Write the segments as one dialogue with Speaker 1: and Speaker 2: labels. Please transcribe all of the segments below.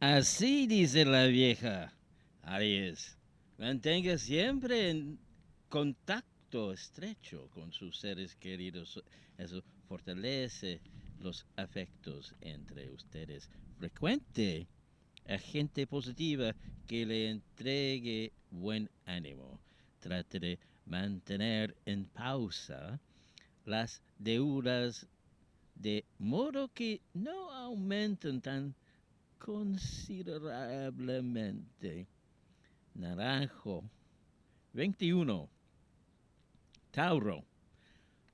Speaker 1: Así dice la vieja. Aries, mantenga siempre en contacto estrecho con sus seres queridos. Eso fortalece los afectos entre ustedes. Frecuente a gente positiva que le entregue buen ánimo. Trate de mantener en pausa las deudas de modo que no aumenten tan considerablemente. Naranjo 21. Tauro.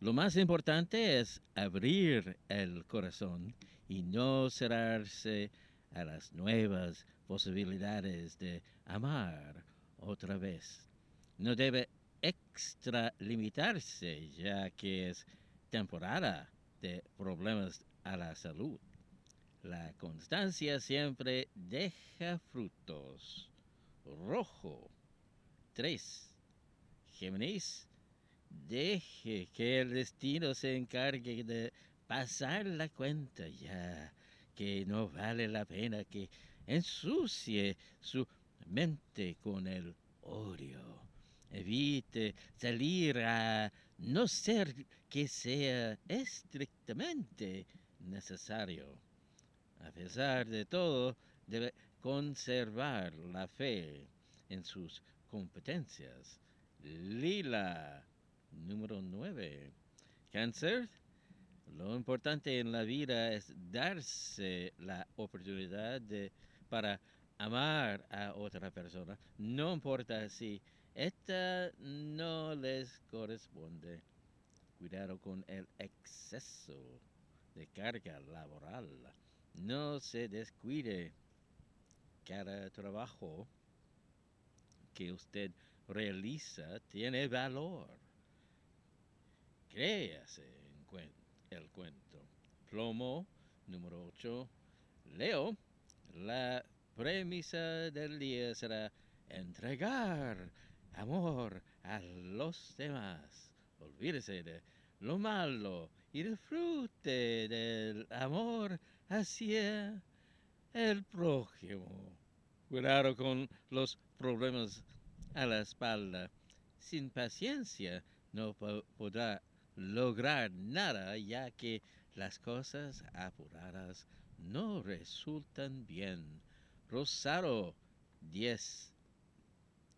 Speaker 1: Lo más importante es abrir el corazón y no cerrarse a las nuevas posibilidades de amar otra vez. No debe extralimitarse ya que es temporada de problemas a la salud. La constancia siempre deja frutos. Rojo 3. Géminis Deje que el destino se encargue de pasar la cuenta ya, que no vale la pena que ensucie su mente con el odio. Evite salir a no ser que sea estrictamente necesario. A pesar de todo, debe conservar la fe en sus competencias. Lila Número 9. Cáncer. Lo importante en la vida es darse la oportunidad de, para amar a otra persona. No importa si esta no les corresponde. Cuidado con el exceso de carga laboral. No se descuide. Cada trabajo que usted realiza tiene valor créase el cuento. Plomo número 8. Leo, la premisa del día será entregar amor a los demás. Olvídese de lo malo y disfrute del amor hacia el prójimo. Cuidado con los problemas a la espalda. Sin paciencia no podrá lograr nada ya que las cosas apuradas no resultan bien. Rosaro 10.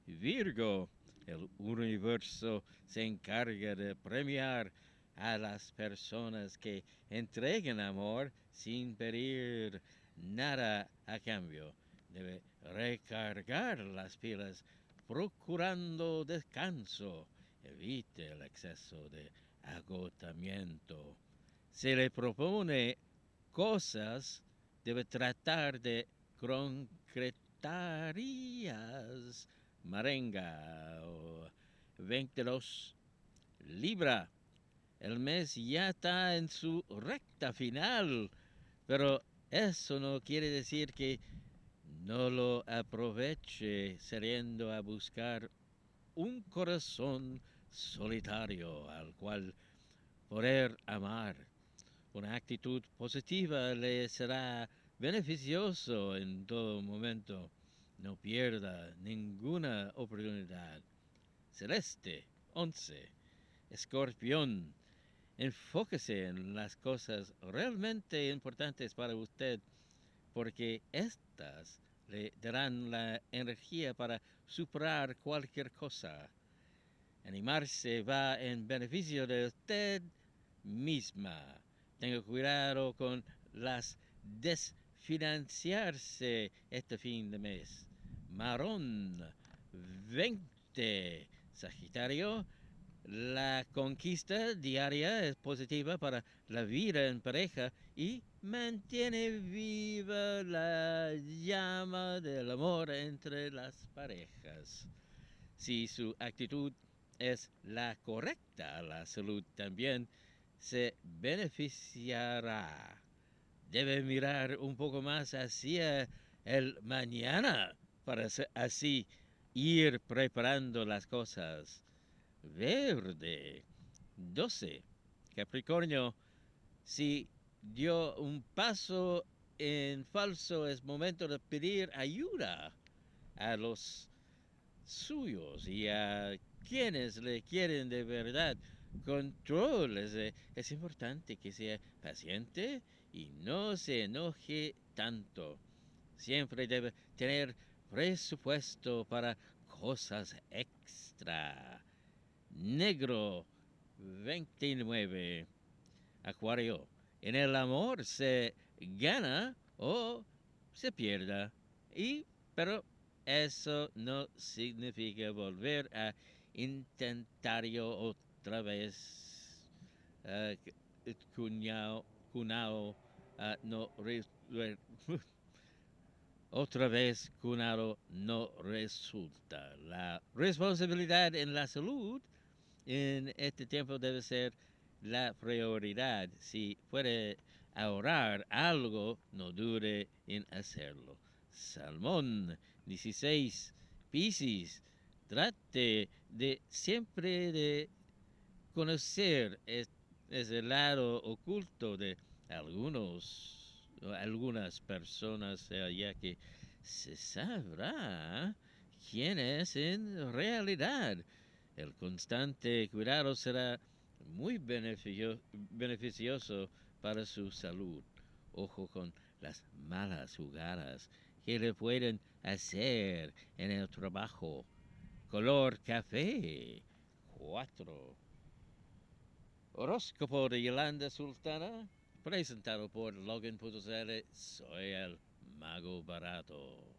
Speaker 1: Virgo, el universo se encarga de premiar a las personas que entreguen amor sin pedir nada a cambio. Debe recargar las pilas procurando descanso. Evite el exceso de agotamiento. Se le propone cosas, debe tratar de concretarías. Marenga o 22 Libra. El mes ya está en su recta final, pero eso no quiere decir que no lo aproveche saliendo a buscar un corazón solitario al cual poder amar. Una actitud positiva le será beneficioso en todo momento. No pierda ninguna oportunidad. Celeste 11. Escorpión. Enfóquese en las cosas realmente importantes para usted porque éstas le darán la energía para superar cualquier cosa. Animarse va en beneficio de usted misma. Tenga cuidado con las desfinanciarse este fin de mes. Marón 20. Sagitario. La conquista diaria es positiva para la vida en pareja y mantiene viva la llama del amor entre las parejas. Si su actitud es la correcta, la salud también se beneficiará. Debe mirar un poco más hacia el mañana para así ir preparando las cosas. Verde 12. Capricornio, si dio un paso en falso es momento de pedir ayuda a los suyos y a quienes le quieren de verdad. Control. Es, eh, es importante que sea paciente y no se enoje tanto. Siempre debe tener presupuesto para cosas extra. Negro 29. Acuario. En el amor se gana o se pierda. Y, pero eso no significa volver a intentarlo otra vez. Uh, cuñado, cunao, uh, no otra vez cunado no resulta. La responsabilidad en la salud en este tiempo debe ser la prioridad. Si puede ahorrar algo, no dure en hacerlo. Salmón 16. Piscis, trate de siempre de conocer ese lado oculto de algunos, algunas personas, ya que se sabrá quién es en realidad. El constante cuidado será muy beneficioso para su salud. Ojo con las malas jugadas que le pueden hacer en el trabajo. Color café. Cuatro. Horóscopo de Yolanda Sultana, presentado por Logan.cl. Soy el mago barato.